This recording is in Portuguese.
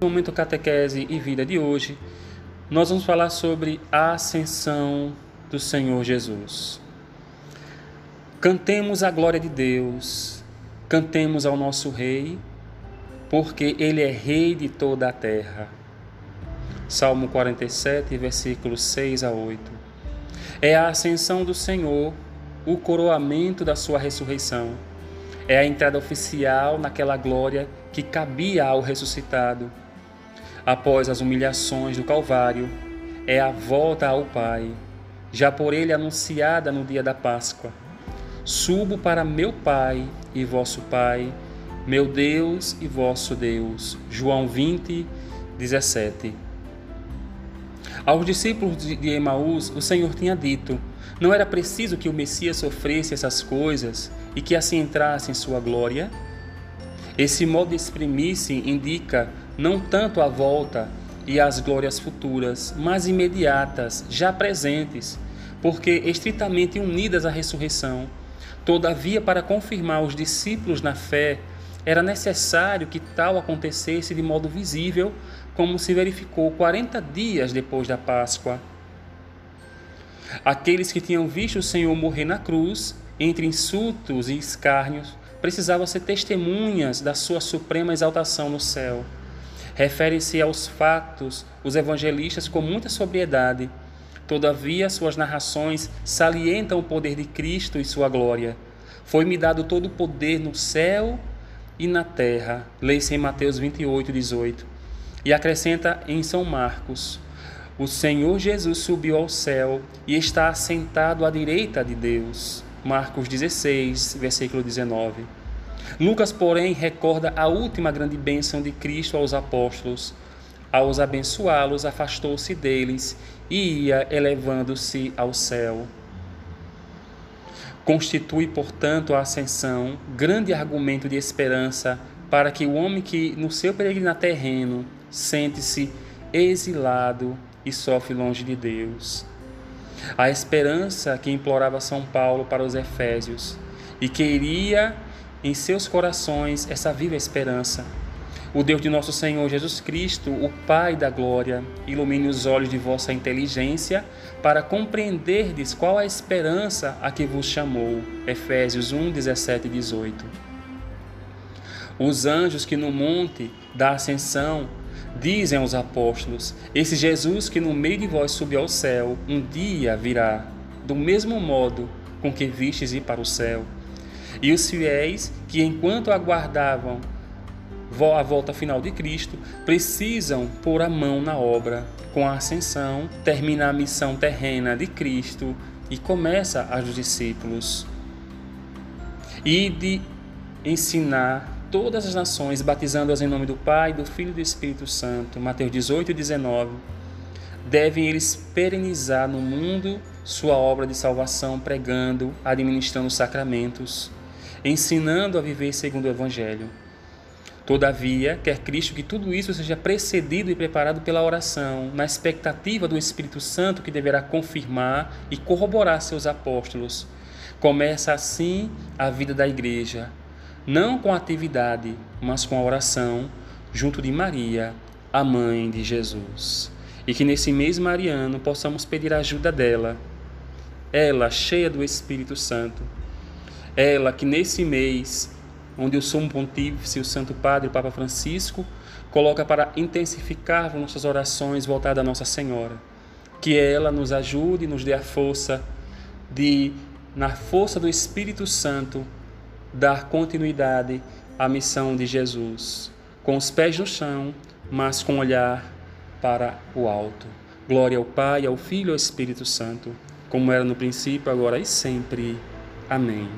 No momento catequese e vida de hoje, nós vamos falar sobre a ascensão do Senhor Jesus. Cantemos a glória de Deus, cantemos ao nosso Rei, porque Ele é Rei de toda a terra. Salmo 47, versículos 6 a 8. É a ascensão do Senhor, o coroamento da sua ressurreição. É a entrada oficial naquela glória que cabia ao ressuscitado. Após as humilhações do Calvário, é a volta ao Pai, já por ele anunciada no dia da Páscoa. Subo para meu Pai e vosso Pai, meu Deus e vosso Deus. João 20, 17. Aos discípulos de Emaús, o Senhor tinha dito: não era preciso que o Messias sofresse essas coisas e que assim entrasse em sua glória? Esse modo de exprimir-se indica não tanto a volta e as glórias futuras, mas imediatas, já presentes, porque estritamente unidas à ressurreição. Todavia, para confirmar os discípulos na fé, era necessário que tal acontecesse de modo visível, como se verificou 40 dias depois da Páscoa. Aqueles que tinham visto o Senhor morrer na cruz, entre insultos e escárnios, precisavam ser testemunhas da sua suprema exaltação no céu. Referem-se aos fatos os evangelistas com muita sobriedade. Todavia, suas narrações salientam o poder de Cristo e sua glória. Foi-me dado todo o poder no céu e na terra. Leia-se em Mateus 28, 18. E acrescenta em São Marcos: O Senhor Jesus subiu ao céu e está assentado à direita de Deus. Marcos 16, versículo 19. Lucas, porém, recorda a última grande bênção de Cristo aos apóstolos. Ao os abençoá-los, afastou-se deles e ia elevando-se ao céu. Constitui, portanto, a ascensão grande argumento de esperança para que o homem que, no seu peregrinar terreno, sente-se exilado e sofre longe de Deus. A esperança que implorava São Paulo para os Efésios e queria em seus corações essa viva esperança. O Deus de nosso Senhor Jesus Cristo, o Pai da glória, ilumine os olhos de vossa inteligência para compreenderdes qual a esperança a que vos chamou. Efésios 1, 17 e 18. Os anjos que no monte da ascensão dizem aos apóstolos: Esse Jesus que no meio de vós subiu ao céu, um dia virá, do mesmo modo com que vistes ir para o céu. E os fiéis que, enquanto aguardavam a volta final de Cristo, precisam pôr a mão na obra. Com a ascensão, termina a missão terrena de Cristo e começa a dos discípulos. E de ensinar todas as nações, batizando-as em nome do Pai, do Filho e do Espírito Santo. Mateus 18 e 19. Devem eles perenizar no mundo sua obra de salvação, pregando, administrando sacramentos ensinando a viver segundo o Evangelho. Todavia, quer Cristo que tudo isso seja precedido e preparado pela oração, na expectativa do Espírito Santo que deverá confirmar e corroborar seus apóstolos. Começa assim a vida da igreja, não com atividade, mas com a oração, junto de Maria, a mãe de Jesus. E que nesse mês mariano possamos pedir a ajuda dela, ela cheia do Espírito Santo ela que nesse mês, onde o Sumo Pontífice, o Santo Padre, o Papa Francisco, coloca para intensificar nossas orações voltadas a Nossa Senhora. Que ela nos ajude, nos dê a força de, na força do Espírito Santo, dar continuidade à missão de Jesus, com os pés no chão, mas com o olhar para o alto. Glória ao Pai, ao Filho e ao Espírito Santo, como era no princípio, agora e sempre. Amém.